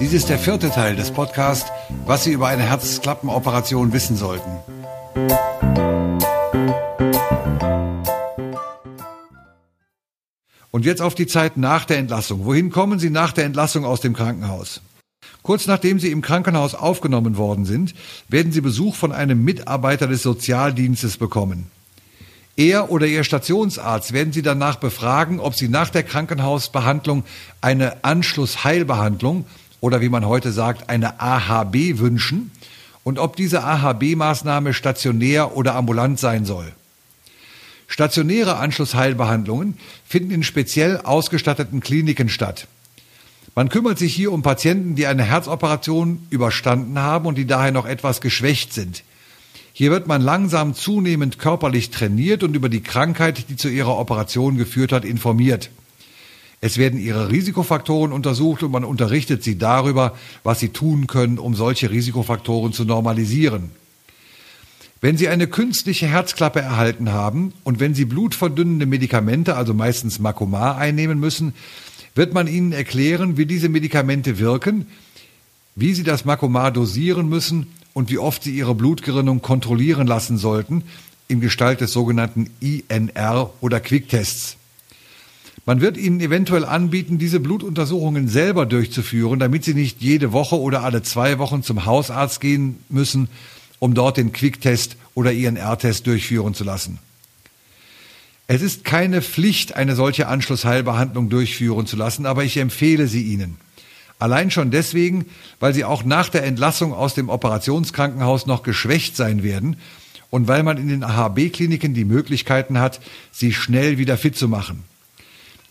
Dies ist der vierte Teil des Podcasts, was Sie über eine Herzklappenoperation wissen sollten. Und jetzt auf die Zeit nach der Entlassung. Wohin kommen Sie nach der Entlassung aus dem Krankenhaus? Kurz nachdem Sie im Krankenhaus aufgenommen worden sind, werden Sie Besuch von einem Mitarbeiter des Sozialdienstes bekommen. Er oder Ihr Stationsarzt werden Sie danach befragen, ob Sie nach der Krankenhausbehandlung eine Anschlussheilbehandlung oder wie man heute sagt, eine AHB wünschen und ob diese AHB-Maßnahme stationär oder ambulant sein soll. Stationäre Anschlussheilbehandlungen finden in speziell ausgestatteten Kliniken statt. Man kümmert sich hier um Patienten, die eine Herzoperation überstanden haben und die daher noch etwas geschwächt sind. Hier wird man langsam zunehmend körperlich trainiert und über die Krankheit, die zu ihrer Operation geführt hat, informiert. Es werden ihre Risikofaktoren untersucht und man unterrichtet sie darüber, was sie tun können, um solche Risikofaktoren zu normalisieren. Wenn Sie eine künstliche Herzklappe erhalten haben und wenn Sie blutverdünnende Medikamente, also meistens Makomar, einnehmen müssen, wird man Ihnen erklären, wie diese Medikamente wirken, wie Sie das Makomar dosieren müssen und wie oft Sie Ihre Blutgerinnung kontrollieren lassen sollten, in Gestalt des sogenannten INR oder Quicktests. Man wird Ihnen eventuell anbieten, diese Blutuntersuchungen selber durchzuführen, damit Sie nicht jede Woche oder alle zwei Wochen zum Hausarzt gehen müssen, um dort den Quicktest oder INR-Test durchführen zu lassen. Es ist keine Pflicht, eine solche Anschlussheilbehandlung durchführen zu lassen, aber ich empfehle sie Ihnen. Allein schon deswegen, weil sie auch nach der Entlassung aus dem Operationskrankenhaus noch geschwächt sein werden und weil man in den AHB-Kliniken die Möglichkeiten hat, sie schnell wieder fit zu machen.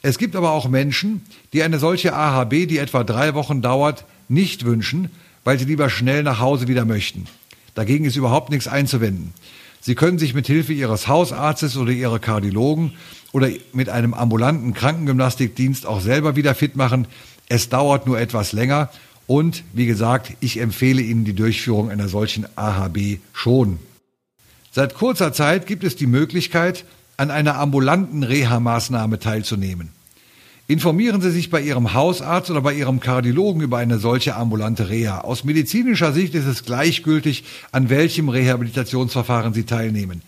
Es gibt aber auch Menschen, die eine solche AHB, die etwa drei Wochen dauert, nicht wünschen, weil sie lieber schnell nach Hause wieder möchten. Dagegen ist überhaupt nichts einzuwenden. Sie können sich mit Hilfe Ihres Hausarztes oder Ihrer Kardiologen oder mit einem ambulanten Krankengymnastikdienst auch selber wieder fit machen. Es dauert nur etwas länger und wie gesagt, ich empfehle Ihnen die Durchführung einer solchen AHB schon. Seit kurzer Zeit gibt es die Möglichkeit, an einer ambulanten Reha-Maßnahme teilzunehmen. Informieren Sie sich bei Ihrem Hausarzt oder bei Ihrem Kardiologen über eine solche ambulante Reha. Aus medizinischer Sicht ist es gleichgültig, an welchem Rehabilitationsverfahren Sie teilnehmen.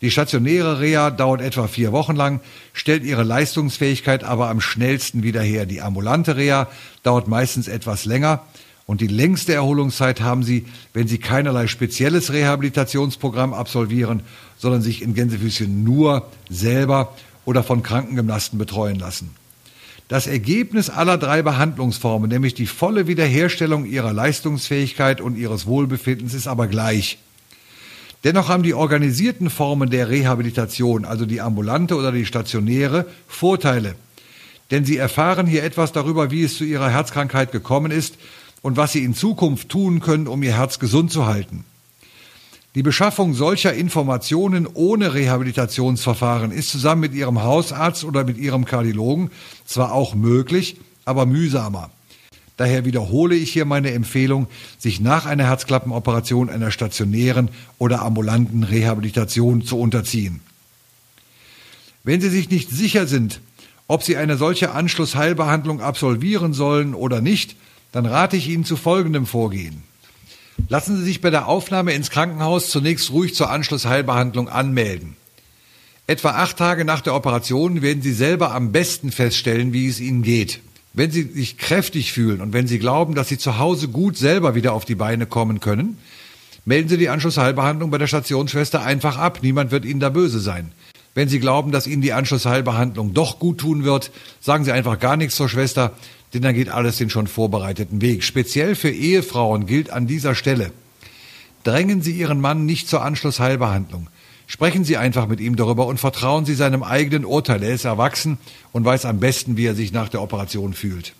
Die stationäre Reha dauert etwa vier Wochen lang, stellt ihre Leistungsfähigkeit aber am schnellsten wieder her. Die ambulante Reha dauert meistens etwas länger und die längste Erholungszeit haben Sie, wenn Sie keinerlei spezielles Rehabilitationsprogramm absolvieren, sondern sich in Gänsefüßchen nur selber oder von Krankengymnasten betreuen lassen. Das Ergebnis aller drei Behandlungsformen, nämlich die volle Wiederherstellung ihrer Leistungsfähigkeit und ihres Wohlbefindens, ist aber gleich. Dennoch haben die organisierten Formen der Rehabilitation, also die ambulante oder die stationäre, Vorteile. Denn sie erfahren hier etwas darüber, wie es zu ihrer Herzkrankheit gekommen ist und was sie in Zukunft tun können, um ihr Herz gesund zu halten. Die Beschaffung solcher Informationen ohne Rehabilitationsverfahren ist zusammen mit Ihrem Hausarzt oder mit Ihrem Kardiologen zwar auch möglich, aber mühsamer. Daher wiederhole ich hier meine Empfehlung, sich nach einer Herzklappenoperation einer stationären oder ambulanten Rehabilitation zu unterziehen. Wenn Sie sich nicht sicher sind, ob Sie eine solche Anschlussheilbehandlung absolvieren sollen oder nicht, dann rate ich Ihnen zu folgendem Vorgehen. Lassen Sie sich bei der Aufnahme ins Krankenhaus zunächst ruhig zur Anschlussheilbehandlung anmelden. Etwa acht Tage nach der Operation werden Sie selber am besten feststellen, wie es Ihnen geht. Wenn Sie sich kräftig fühlen und wenn Sie glauben, dass Sie zu Hause gut selber wieder auf die Beine kommen können, melden Sie die Anschlussheilbehandlung bei der Stationsschwester einfach ab. Niemand wird Ihnen da böse sein. Wenn Sie glauben, dass Ihnen die Anschlussheilbehandlung doch gut tun wird, sagen Sie einfach gar nichts zur Schwester, denn dann geht alles den schon vorbereiteten Weg. Speziell für Ehefrauen gilt an dieser Stelle, drängen Sie Ihren Mann nicht zur Anschlussheilbehandlung. Sprechen Sie einfach mit ihm darüber und vertrauen Sie seinem eigenen Urteil. Er ist erwachsen und weiß am besten, wie er sich nach der Operation fühlt.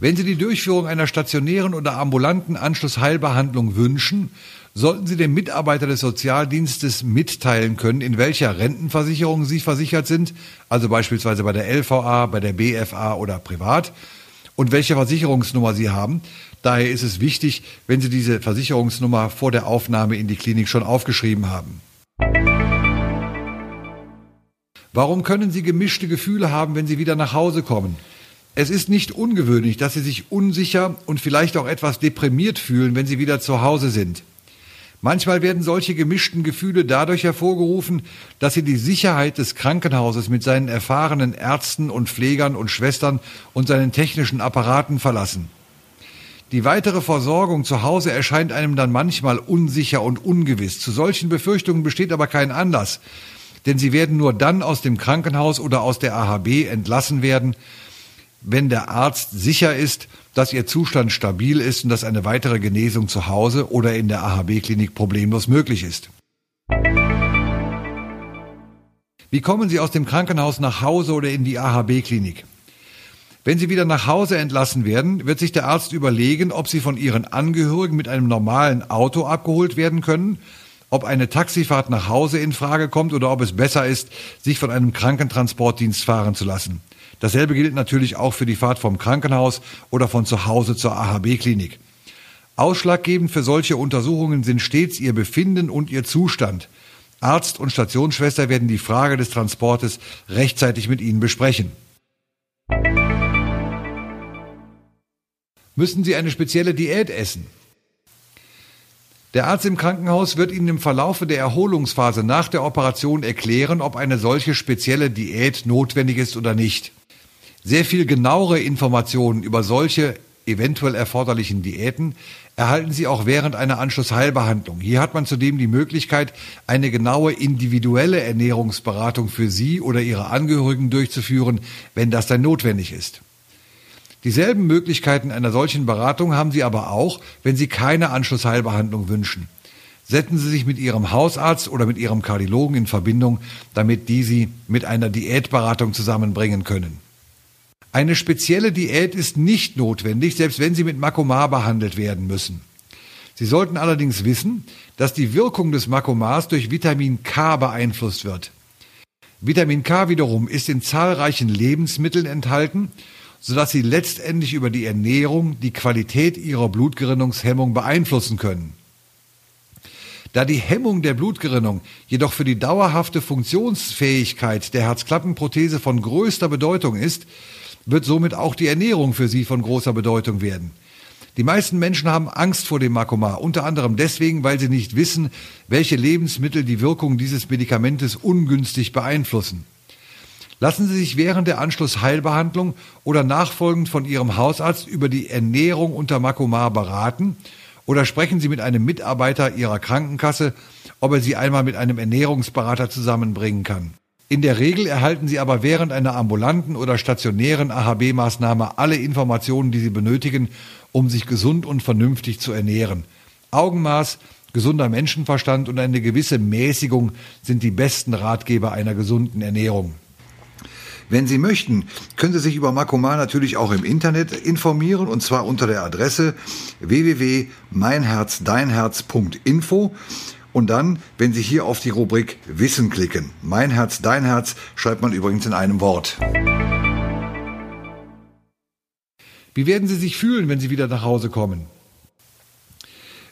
Wenn Sie die Durchführung einer stationären oder ambulanten Anschlussheilbehandlung wünschen, sollten Sie dem Mitarbeiter des Sozialdienstes mitteilen können, in welcher Rentenversicherung Sie versichert sind, also beispielsweise bei der LVA, bei der BFA oder privat, und welche Versicherungsnummer Sie haben, Daher ist es wichtig, wenn Sie diese Versicherungsnummer vor der Aufnahme in die Klinik schon aufgeschrieben haben. Warum können Sie gemischte Gefühle haben, wenn Sie wieder nach Hause kommen? Es ist nicht ungewöhnlich, dass Sie sich unsicher und vielleicht auch etwas deprimiert fühlen, wenn Sie wieder zu Hause sind. Manchmal werden solche gemischten Gefühle dadurch hervorgerufen, dass Sie die Sicherheit des Krankenhauses mit seinen erfahrenen Ärzten und Pflegern und Schwestern und seinen technischen Apparaten verlassen. Die weitere Versorgung zu Hause erscheint einem dann manchmal unsicher und ungewiss. Zu solchen Befürchtungen besteht aber kein Anlass, denn sie werden nur dann aus dem Krankenhaus oder aus der AHB entlassen werden, wenn der Arzt sicher ist, dass ihr Zustand stabil ist und dass eine weitere Genesung zu Hause oder in der AHB-Klinik problemlos möglich ist. Wie kommen Sie aus dem Krankenhaus nach Hause oder in die AHB-Klinik? Wenn Sie wieder nach Hause entlassen werden, wird sich der Arzt überlegen, ob Sie von Ihren Angehörigen mit einem normalen Auto abgeholt werden können, ob eine Taxifahrt nach Hause in Frage kommt oder ob es besser ist, sich von einem Krankentransportdienst fahren zu lassen. Dasselbe gilt natürlich auch für die Fahrt vom Krankenhaus oder von zu Hause zur AHB-Klinik. Ausschlaggebend für solche Untersuchungen sind stets ihr Befinden und ihr Zustand. Arzt und Stationsschwester werden die Frage des Transportes rechtzeitig mit Ihnen besprechen. Müssen Sie eine spezielle Diät essen? Der Arzt im Krankenhaus wird Ihnen im Verlaufe der Erholungsphase nach der Operation erklären, ob eine solche spezielle Diät notwendig ist oder nicht. Sehr viel genauere Informationen über solche eventuell erforderlichen Diäten erhalten Sie auch während einer Anschlussheilbehandlung. Hier hat man zudem die Möglichkeit, eine genaue individuelle Ernährungsberatung für Sie oder Ihre Angehörigen durchzuführen, wenn das dann notwendig ist. Dieselben Möglichkeiten einer solchen Beratung haben Sie aber auch, wenn Sie keine Anschlussheilbehandlung wünschen. Setzen Sie sich mit Ihrem Hausarzt oder mit Ihrem Kardiologen in Verbindung, damit die Sie mit einer Diätberatung zusammenbringen können. Eine spezielle Diät ist nicht notwendig, selbst wenn Sie mit Makomar behandelt werden müssen. Sie sollten allerdings wissen, dass die Wirkung des Makomars durch Vitamin K beeinflusst wird. Vitamin K wiederum ist in zahlreichen Lebensmitteln enthalten, sodass Sie letztendlich über die Ernährung die Qualität Ihrer Blutgerinnungshemmung beeinflussen können. Da die Hemmung der Blutgerinnung jedoch für die dauerhafte Funktionsfähigkeit der Herzklappenprothese von größter Bedeutung ist, wird somit auch die Ernährung für sie von großer Bedeutung werden. Die meisten Menschen haben Angst vor dem Makoma, unter anderem deswegen, weil sie nicht wissen, welche Lebensmittel die Wirkung dieses Medikamentes ungünstig beeinflussen. Lassen Sie sich während der Anschlussheilbehandlung oder nachfolgend von Ihrem Hausarzt über die Ernährung unter Makoma beraten oder sprechen Sie mit einem Mitarbeiter Ihrer Krankenkasse, ob er Sie einmal mit einem Ernährungsberater zusammenbringen kann. In der Regel erhalten Sie aber während einer ambulanten oder stationären AHB-Maßnahme alle Informationen, die Sie benötigen, um sich gesund und vernünftig zu ernähren. Augenmaß, gesunder Menschenverstand und eine gewisse Mäßigung sind die besten Ratgeber einer gesunden Ernährung. Wenn Sie möchten, können Sie sich über Makoma natürlich auch im Internet informieren und zwar unter der Adresse www.meinherzdeinherz.info. Und dann, wenn Sie hier auf die Rubrik Wissen klicken. Mein Herz, dein Herz schreibt man übrigens in einem Wort. Wie werden Sie sich fühlen, wenn Sie wieder nach Hause kommen?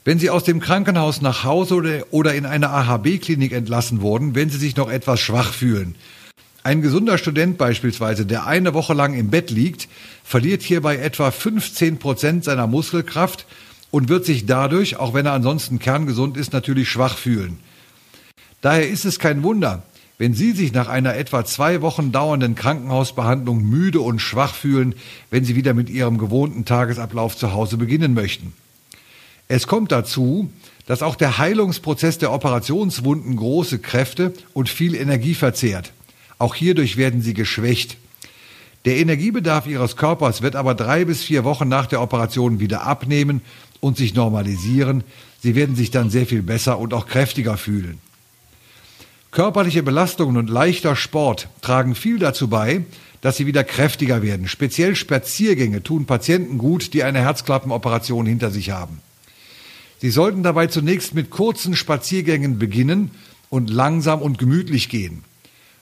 Wenn Sie aus dem Krankenhaus nach Hause oder in eine AHB-Klinik entlassen wurden, wenn Sie sich noch etwas schwach fühlen. Ein gesunder Student beispielsweise, der eine Woche lang im Bett liegt, verliert hierbei etwa 15 Prozent seiner Muskelkraft und wird sich dadurch, auch wenn er ansonsten kerngesund ist, natürlich schwach fühlen. Daher ist es kein Wunder, wenn Sie sich nach einer etwa zwei Wochen dauernden Krankenhausbehandlung müde und schwach fühlen, wenn Sie wieder mit Ihrem gewohnten Tagesablauf zu Hause beginnen möchten. Es kommt dazu, dass auch der Heilungsprozess der Operationswunden große Kräfte und viel Energie verzehrt. Auch hierdurch werden sie geschwächt. Der Energiebedarf Ihres Körpers wird aber drei bis vier Wochen nach der Operation wieder abnehmen und sich normalisieren. Sie werden sich dann sehr viel besser und auch kräftiger fühlen. Körperliche Belastungen und leichter Sport tragen viel dazu bei, dass sie wieder kräftiger werden. Speziell Spaziergänge tun Patienten gut, die eine Herzklappenoperation hinter sich haben. Sie sollten dabei zunächst mit kurzen Spaziergängen beginnen und langsam und gemütlich gehen.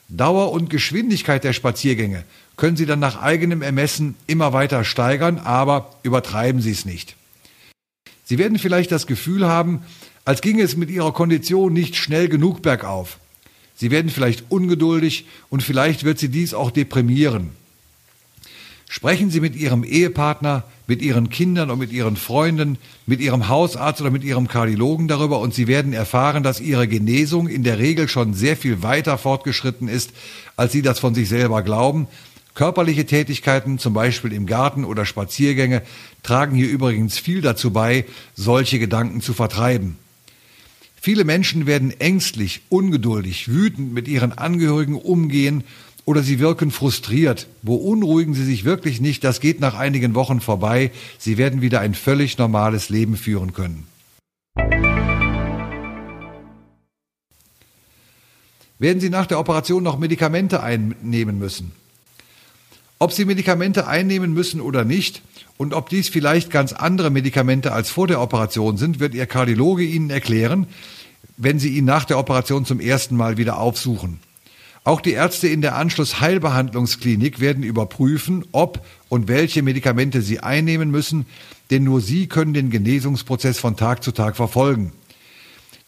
Dauer und Geschwindigkeit der Spaziergänge können Sie dann nach eigenem Ermessen immer weiter steigern, aber übertreiben Sie es nicht. Sie werden vielleicht das Gefühl haben, als ginge es mit Ihrer Kondition nicht schnell genug bergauf. Sie werden vielleicht ungeduldig und vielleicht wird Sie dies auch deprimieren. Sprechen Sie mit Ihrem Ehepartner, mit Ihren Kindern und mit Ihren Freunden, mit Ihrem Hausarzt oder mit Ihrem Kardiologen darüber und Sie werden erfahren, dass Ihre Genesung in der Regel schon sehr viel weiter fortgeschritten ist, als Sie das von sich selber glauben. Körperliche Tätigkeiten, zum Beispiel im Garten oder Spaziergänge, tragen hier übrigens viel dazu bei, solche Gedanken zu vertreiben. Viele Menschen werden ängstlich, ungeduldig, wütend mit ihren Angehörigen umgehen oder sie wirken frustriert. Beunruhigen Sie sich wirklich nicht, das geht nach einigen Wochen vorbei. Sie werden wieder ein völlig normales Leben führen können. Werden Sie nach der Operation noch Medikamente einnehmen müssen? Ob Sie Medikamente einnehmen müssen oder nicht und ob dies vielleicht ganz andere Medikamente als vor der Operation sind, wird Ihr Kardiologe Ihnen erklären, wenn Sie ihn nach der Operation zum ersten Mal wieder aufsuchen. Auch die Ärzte in der Anschlussheilbehandlungsklinik werden überprüfen, ob und welche Medikamente sie einnehmen müssen, denn nur sie können den Genesungsprozess von Tag zu Tag verfolgen.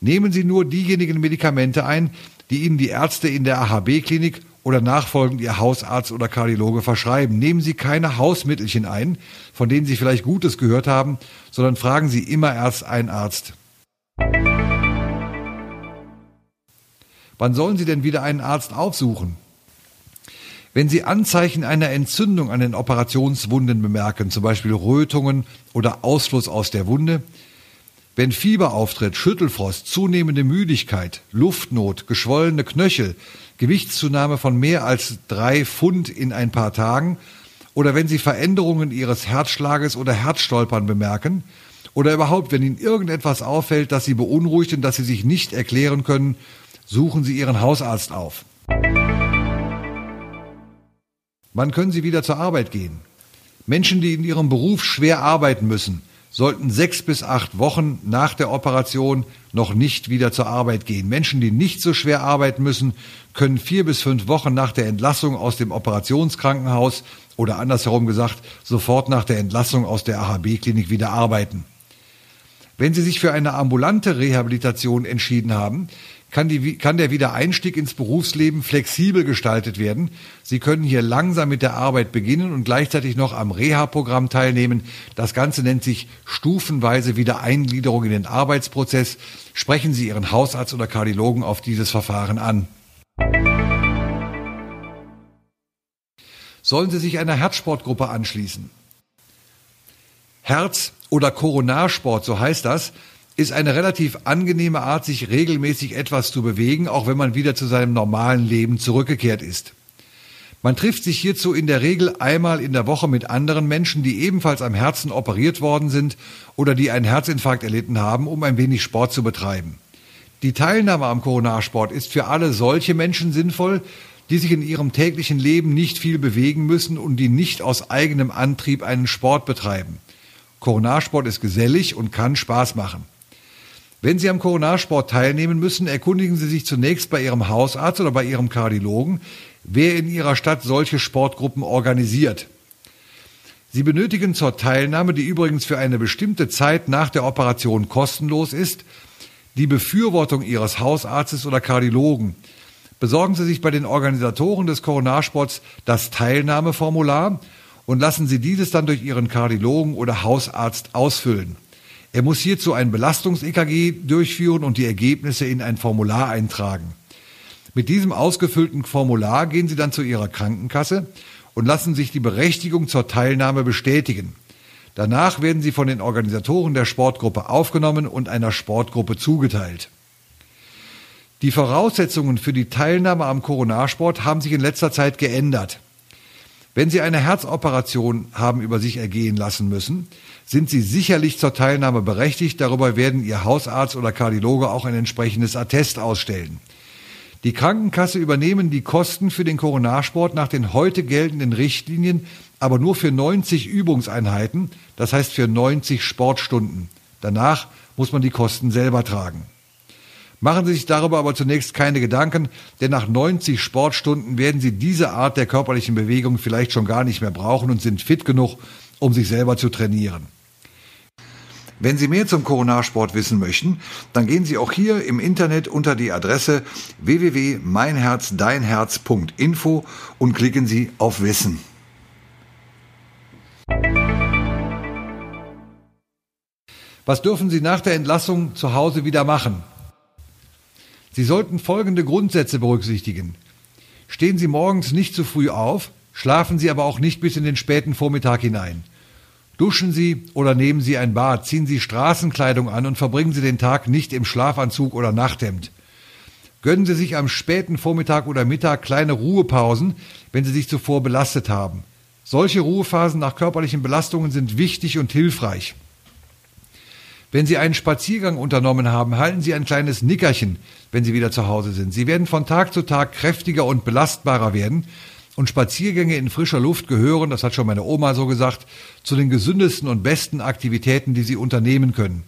Nehmen Sie nur diejenigen Medikamente ein, die Ihnen die Ärzte in der AHB-Klinik oder nachfolgend Ihr Hausarzt oder Kardiologe verschreiben. Nehmen Sie keine Hausmittelchen ein, von denen Sie vielleicht Gutes gehört haben, sondern fragen Sie immer erst einen Arzt. Wann sollen Sie denn wieder einen Arzt aufsuchen? Wenn Sie Anzeichen einer Entzündung an den Operationswunden bemerken, zum Beispiel Rötungen oder Ausfluss aus der Wunde, wenn Fieber auftritt, Schüttelfrost, zunehmende Müdigkeit, Luftnot, geschwollene Knöchel, Gewichtszunahme von mehr als drei Pfund in ein paar Tagen, oder wenn Sie Veränderungen Ihres Herzschlages oder Herzstolpern bemerken, oder überhaupt, wenn Ihnen irgendetwas auffällt, das Sie beunruhigt und das Sie sich nicht erklären können, Suchen Sie Ihren Hausarzt auf. Wann können Sie wieder zur Arbeit gehen? Menschen, die in ihrem Beruf schwer arbeiten müssen, sollten sechs bis acht Wochen nach der Operation noch nicht wieder zur Arbeit gehen. Menschen, die nicht so schwer arbeiten müssen, können vier bis fünf Wochen nach der Entlassung aus dem Operationskrankenhaus oder andersherum gesagt, sofort nach der Entlassung aus der AHB-Klinik wieder arbeiten. Wenn Sie sich für eine ambulante Rehabilitation entschieden haben, kann, die, kann der Wiedereinstieg ins Berufsleben flexibel gestaltet werden. Sie können hier langsam mit der Arbeit beginnen und gleichzeitig noch am Reha-Programm teilnehmen. Das Ganze nennt sich stufenweise Wiedereingliederung in den Arbeitsprozess. Sprechen Sie Ihren Hausarzt oder Kardiologen auf dieses Verfahren an. Sollen Sie sich einer Herzsportgruppe anschließen? Herz- oder Koronarsport, so heißt das, ist eine relativ angenehme Art, sich regelmäßig etwas zu bewegen, auch wenn man wieder zu seinem normalen Leben zurückgekehrt ist. Man trifft sich hierzu in der Regel einmal in der Woche mit anderen Menschen, die ebenfalls am Herzen operiert worden sind oder die einen Herzinfarkt erlitten haben, um ein wenig Sport zu betreiben. Die Teilnahme am Coronarsport ist für alle solche Menschen sinnvoll, die sich in ihrem täglichen Leben nicht viel bewegen müssen und die nicht aus eigenem Antrieb einen Sport betreiben. Coronarsport ist gesellig und kann Spaß machen. Wenn Sie am Coronarsport teilnehmen müssen, erkundigen Sie sich zunächst bei Ihrem Hausarzt oder bei Ihrem Kardiologen, wer in Ihrer Stadt solche Sportgruppen organisiert. Sie benötigen zur Teilnahme, die übrigens für eine bestimmte Zeit nach der Operation kostenlos ist, die Befürwortung Ihres Hausarztes oder Kardiologen. Besorgen Sie sich bei den Organisatoren des Coronarsports das Teilnahmeformular und lassen Sie dieses dann durch Ihren Kardiologen oder Hausarzt ausfüllen. Er muss hierzu ein Belastungs-EKG durchführen und die Ergebnisse in ein Formular eintragen. Mit diesem ausgefüllten Formular gehen Sie dann zu Ihrer Krankenkasse und lassen sich die Berechtigung zur Teilnahme bestätigen. Danach werden Sie von den Organisatoren der Sportgruppe aufgenommen und einer Sportgruppe zugeteilt. Die Voraussetzungen für die Teilnahme am Coronarsport haben sich in letzter Zeit geändert. Wenn Sie eine Herzoperation haben über sich ergehen lassen müssen, sind Sie sicherlich zur Teilnahme berechtigt. Darüber werden Ihr Hausarzt oder Kardiologe auch ein entsprechendes Attest ausstellen. Die Krankenkasse übernehmen die Kosten für den Coronarsport nach den heute geltenden Richtlinien, aber nur für 90 Übungseinheiten, das heißt für 90 Sportstunden. Danach muss man die Kosten selber tragen. Machen Sie sich darüber aber zunächst keine Gedanken, denn nach 90 Sportstunden werden Sie diese Art der körperlichen Bewegung vielleicht schon gar nicht mehr brauchen und sind fit genug, um sich selber zu trainieren. Wenn Sie mehr zum Coronarsport wissen möchten, dann gehen Sie auch hier im Internet unter die Adresse www.meinherzdeinherz.info und klicken Sie auf Wissen. Was dürfen Sie nach der Entlassung zu Hause wieder machen? Sie sollten folgende Grundsätze berücksichtigen. Stehen Sie morgens nicht zu früh auf, schlafen Sie aber auch nicht bis in den späten Vormittag hinein. Duschen Sie oder nehmen Sie ein Bad, ziehen Sie Straßenkleidung an und verbringen Sie den Tag nicht im Schlafanzug oder Nachthemd. Gönnen Sie sich am späten Vormittag oder Mittag kleine Ruhepausen, wenn Sie sich zuvor belastet haben. Solche Ruhephasen nach körperlichen Belastungen sind wichtig und hilfreich. Wenn Sie einen Spaziergang unternommen haben, halten Sie ein kleines Nickerchen, wenn Sie wieder zu Hause sind. Sie werden von Tag zu Tag kräftiger und belastbarer werden. Und Spaziergänge in frischer Luft gehören, das hat schon meine Oma so gesagt, zu den gesündesten und besten Aktivitäten, die Sie unternehmen können.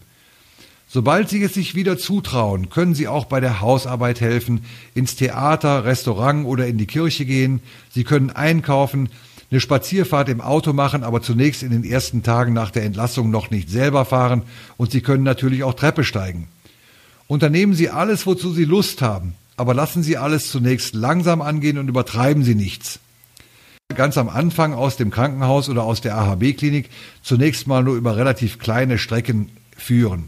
Sobald Sie es sich wieder zutrauen, können Sie auch bei der Hausarbeit helfen, ins Theater, Restaurant oder in die Kirche gehen. Sie können einkaufen, eine Spazierfahrt im Auto machen, aber zunächst in den ersten Tagen nach der Entlassung noch nicht selber fahren und Sie können natürlich auch Treppe steigen. Unternehmen Sie alles, wozu Sie Lust haben, aber lassen Sie alles zunächst langsam angehen und übertreiben Sie nichts. Ganz am Anfang aus dem Krankenhaus oder aus der AHB-Klinik zunächst mal nur über relativ kleine Strecken führen.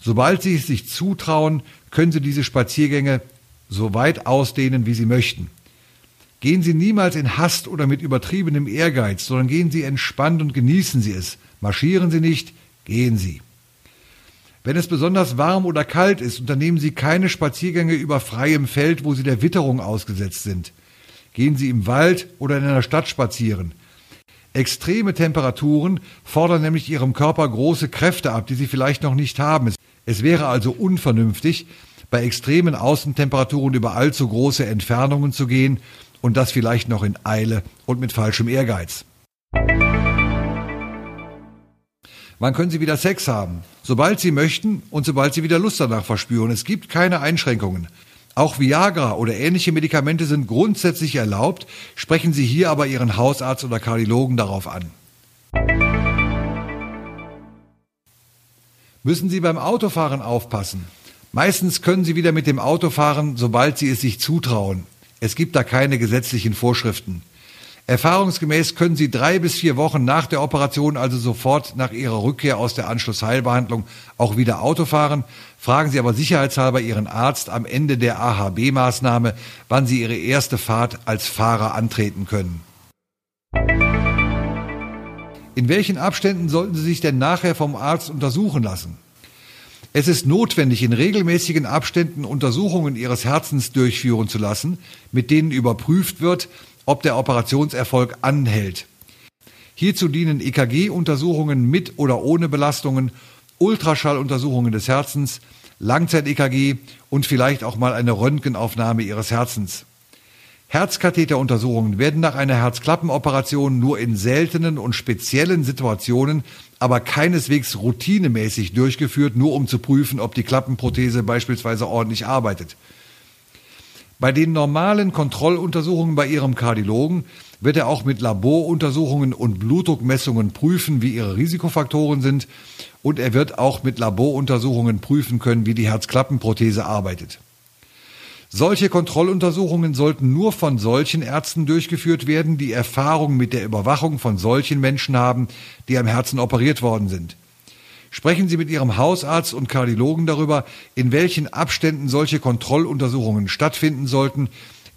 Sobald Sie es sich zutrauen, können Sie diese Spaziergänge so weit ausdehnen, wie Sie möchten. Gehen Sie niemals in Hast oder mit übertriebenem Ehrgeiz, sondern gehen Sie entspannt und genießen Sie es. Marschieren Sie nicht, gehen Sie. Wenn es besonders warm oder kalt ist, unternehmen Sie keine Spaziergänge über freiem Feld, wo Sie der Witterung ausgesetzt sind. Gehen Sie im Wald oder in einer Stadt spazieren. Extreme Temperaturen fordern nämlich Ihrem Körper große Kräfte ab, die Sie vielleicht noch nicht haben. Es wäre also unvernünftig, bei extremen Außentemperaturen über allzu große Entfernungen zu gehen und das vielleicht noch in Eile und mit falschem Ehrgeiz. Wann können Sie wieder Sex haben? Sobald Sie möchten und sobald Sie wieder Lust danach verspüren. Es gibt keine Einschränkungen. Auch Viagra oder ähnliche Medikamente sind grundsätzlich erlaubt, sprechen Sie hier aber Ihren Hausarzt oder Kardiologen darauf an. Müssen Sie beim Autofahren aufpassen. Meistens können Sie wieder mit dem Auto fahren, sobald Sie es sich zutrauen. Es gibt da keine gesetzlichen Vorschriften. Erfahrungsgemäß können Sie drei bis vier Wochen nach der Operation, also sofort nach Ihrer Rückkehr aus der Anschlussheilbehandlung, auch wieder Auto fahren. Fragen Sie aber sicherheitshalber Ihren Arzt am Ende der AHB-Maßnahme, wann Sie Ihre erste Fahrt als Fahrer antreten können. In welchen Abständen sollten Sie sich denn nachher vom Arzt untersuchen lassen? Es ist notwendig, in regelmäßigen Abständen Untersuchungen Ihres Herzens durchführen zu lassen, mit denen überprüft wird, ob der Operationserfolg anhält. Hierzu dienen EKG-Untersuchungen mit oder ohne Belastungen, Ultraschalluntersuchungen des Herzens, Langzeit-EKG und vielleicht auch mal eine Röntgenaufnahme Ihres Herzens. Herzkatheteruntersuchungen werden nach einer Herzklappenoperation nur in seltenen und speziellen Situationen, aber keineswegs routinemäßig durchgeführt, nur um zu prüfen, ob die Klappenprothese beispielsweise ordentlich arbeitet. Bei den normalen Kontrolluntersuchungen bei Ihrem Kardiologen wird er auch mit Laboruntersuchungen und Blutdruckmessungen prüfen, wie Ihre Risikofaktoren sind und er wird auch mit Laboruntersuchungen prüfen können, wie die Herzklappenprothese arbeitet. Solche Kontrolluntersuchungen sollten nur von solchen Ärzten durchgeführt werden, die Erfahrung mit der Überwachung von solchen Menschen haben, die am Herzen operiert worden sind. Sprechen Sie mit Ihrem Hausarzt und Kardiologen darüber, in welchen Abständen solche Kontrolluntersuchungen stattfinden sollten,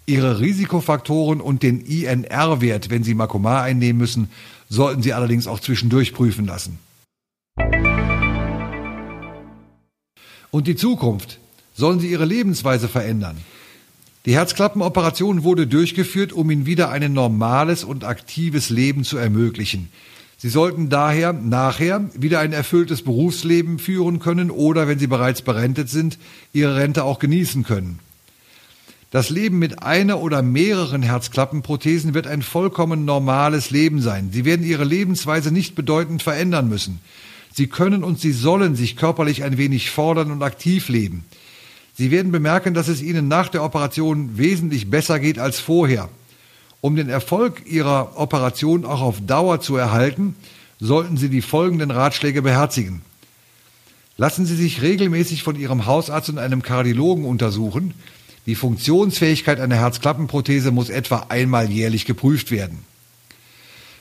Ihre Risikofaktoren und den INR-Wert, wenn Sie Makomar einnehmen müssen, sollten Sie allerdings auch zwischendurch prüfen lassen. Und die Zukunft? Sollen sie ihre Lebensweise verändern. Die Herzklappenoperation wurde durchgeführt, um ihnen wieder ein normales und aktives Leben zu ermöglichen. Sie sollten daher nachher wieder ein erfülltes Berufsleben führen können oder, wenn sie bereits berentet sind, ihre Rente auch genießen können. Das Leben mit einer oder mehreren Herzklappenprothesen wird ein vollkommen normales Leben sein. Sie werden ihre Lebensweise nicht bedeutend verändern müssen. Sie können und sie sollen sich körperlich ein wenig fordern und aktiv leben. Sie werden bemerken, dass es Ihnen nach der Operation wesentlich besser geht als vorher. Um den Erfolg Ihrer Operation auch auf Dauer zu erhalten, sollten Sie die folgenden Ratschläge beherzigen. Lassen Sie sich regelmäßig von Ihrem Hausarzt und einem Kardiologen untersuchen. Die Funktionsfähigkeit einer Herzklappenprothese muss etwa einmal jährlich geprüft werden.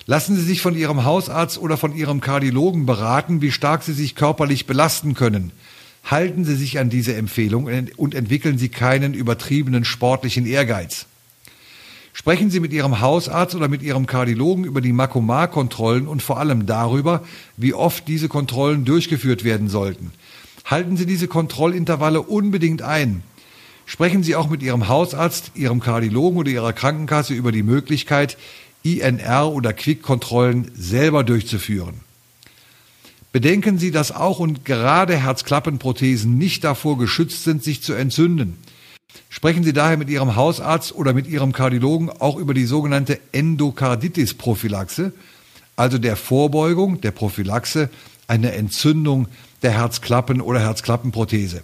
Lassen Sie sich von Ihrem Hausarzt oder von Ihrem Kardiologen beraten, wie stark Sie sich körperlich belasten können. Halten Sie sich an diese Empfehlung und entwickeln Sie keinen übertriebenen sportlichen Ehrgeiz. Sprechen Sie mit Ihrem Hausarzt oder mit Ihrem Kardiologen über die Makomar-Kontrollen und vor allem darüber, wie oft diese Kontrollen durchgeführt werden sollten. Halten Sie diese Kontrollintervalle unbedingt ein. Sprechen Sie auch mit Ihrem Hausarzt, Ihrem Kardiologen oder Ihrer Krankenkasse über die Möglichkeit, INR oder Quick-Kontrollen selber durchzuführen. Bedenken Sie, dass auch und gerade Herzklappenprothesen nicht davor geschützt sind, sich zu entzünden. Sprechen Sie daher mit Ihrem Hausarzt oder mit Ihrem Kardiologen auch über die sogenannte Endokarditis-Prophylaxe, also der Vorbeugung, der Prophylaxe einer Entzündung der Herzklappen oder Herzklappenprothese.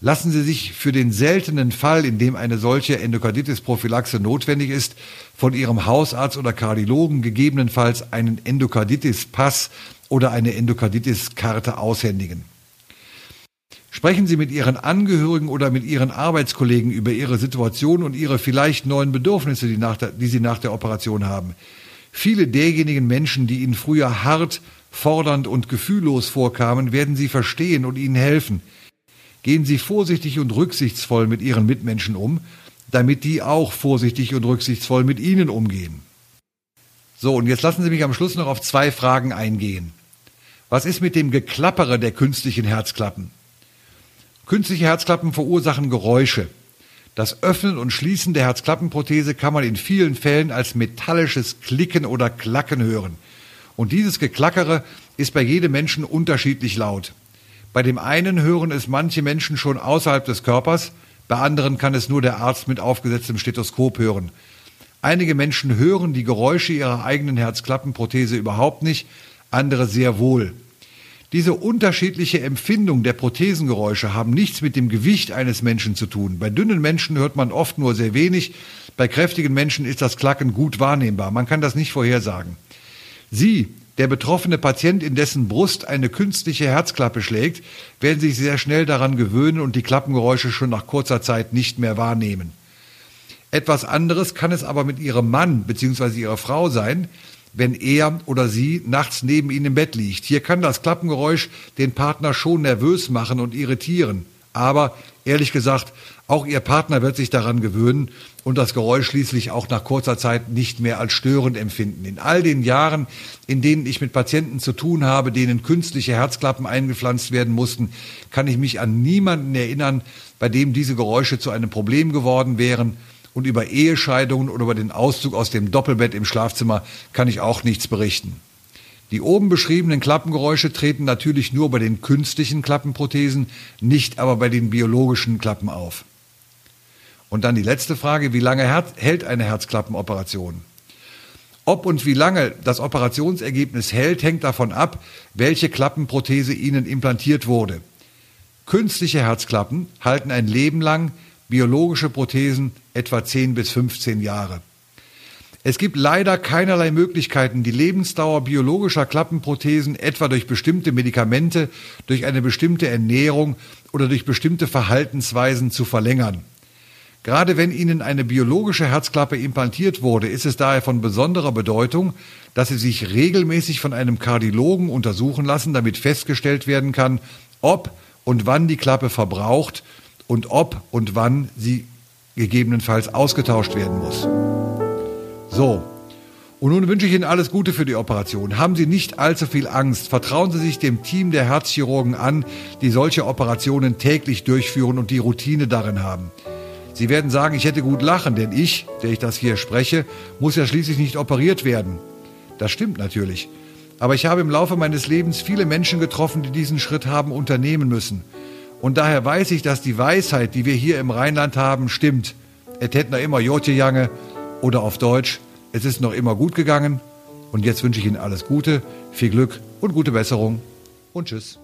Lassen Sie sich für den seltenen Fall, in dem eine solche Endokarditis-Prophylaxe notwendig ist, von Ihrem Hausarzt oder Kardiologen gegebenenfalls einen Endokarditis-Pass oder eine Endokarditis-Karte aushändigen. Sprechen Sie mit Ihren Angehörigen oder mit Ihren Arbeitskollegen über Ihre Situation und Ihre vielleicht neuen Bedürfnisse, die, der, die Sie nach der Operation haben. Viele derjenigen Menschen, die Ihnen früher hart, fordernd und gefühllos vorkamen, werden Sie verstehen und Ihnen helfen. Gehen Sie vorsichtig und rücksichtsvoll mit Ihren Mitmenschen um, damit die auch vorsichtig und rücksichtsvoll mit Ihnen umgehen. So, und jetzt lassen Sie mich am Schluss noch auf zwei Fragen eingehen. Was ist mit dem Geklappere der künstlichen Herzklappen? Künstliche Herzklappen verursachen Geräusche. Das Öffnen und Schließen der Herzklappenprothese kann man in vielen Fällen als metallisches Klicken oder Klacken hören. Und dieses Geklackere ist bei jedem Menschen unterschiedlich laut. Bei dem einen hören es manche Menschen schon außerhalb des Körpers, bei anderen kann es nur der Arzt mit aufgesetztem Stethoskop hören. Einige Menschen hören die Geräusche ihrer eigenen Herzklappenprothese überhaupt nicht, andere sehr wohl. Diese unterschiedliche Empfindung der Prothesengeräusche haben nichts mit dem Gewicht eines Menschen zu tun. Bei dünnen Menschen hört man oft nur sehr wenig, bei kräftigen Menschen ist das Klacken gut wahrnehmbar. Man kann das nicht vorhersagen. Sie, der betroffene Patient, in dessen Brust eine künstliche Herzklappe schlägt, werden sich sehr schnell daran gewöhnen und die Klappengeräusche schon nach kurzer Zeit nicht mehr wahrnehmen. Etwas anderes kann es aber mit ihrem Mann bzw. ihrer Frau sein, wenn er oder sie nachts neben ihnen im Bett liegt. Hier kann das Klappengeräusch den Partner schon nervös machen und irritieren. Aber ehrlich gesagt, auch ihr Partner wird sich daran gewöhnen und das Geräusch schließlich auch nach kurzer Zeit nicht mehr als störend empfinden. In all den Jahren, in denen ich mit Patienten zu tun habe, denen künstliche Herzklappen eingepflanzt werden mussten, kann ich mich an niemanden erinnern, bei dem diese Geräusche zu einem Problem geworden wären und über Ehescheidungen oder über den Auszug aus dem Doppelbett im Schlafzimmer kann ich auch nichts berichten. Die oben beschriebenen Klappengeräusche treten natürlich nur bei den künstlichen Klappenprothesen, nicht aber bei den biologischen Klappen auf. Und dann die letzte Frage, wie lange hält eine Herzklappenoperation? Ob und wie lange das Operationsergebnis hält, hängt davon ab, welche Klappenprothese Ihnen implantiert wurde. Künstliche Herzklappen halten ein Leben lang, biologische Prothesen etwa 10 bis 15 Jahre. Es gibt leider keinerlei Möglichkeiten, die Lebensdauer biologischer Klappenprothesen etwa durch bestimmte Medikamente, durch eine bestimmte Ernährung oder durch bestimmte Verhaltensweisen zu verlängern. Gerade wenn Ihnen eine biologische Herzklappe implantiert wurde, ist es daher von besonderer Bedeutung, dass Sie sich regelmäßig von einem Kardiologen untersuchen lassen, damit festgestellt werden kann, ob und wann die Klappe verbraucht und ob und wann sie gegebenenfalls ausgetauscht werden muss. So, und nun wünsche ich Ihnen alles Gute für die Operation. Haben Sie nicht allzu viel Angst. Vertrauen Sie sich dem Team der Herzchirurgen an, die solche Operationen täglich durchführen und die Routine darin haben. Sie werden sagen, ich hätte gut lachen, denn ich, der ich das hier spreche, muss ja schließlich nicht operiert werden. Das stimmt natürlich. Aber ich habe im Laufe meines Lebens viele Menschen getroffen, die diesen Schritt haben unternehmen müssen. Und daher weiß ich, dass die Weisheit, die wir hier im Rheinland haben, stimmt. Et hätt noch immer Jotje Jange oder auf Deutsch, es ist noch immer gut gegangen. Und jetzt wünsche ich Ihnen alles Gute, viel Glück und gute Besserung und tschüss.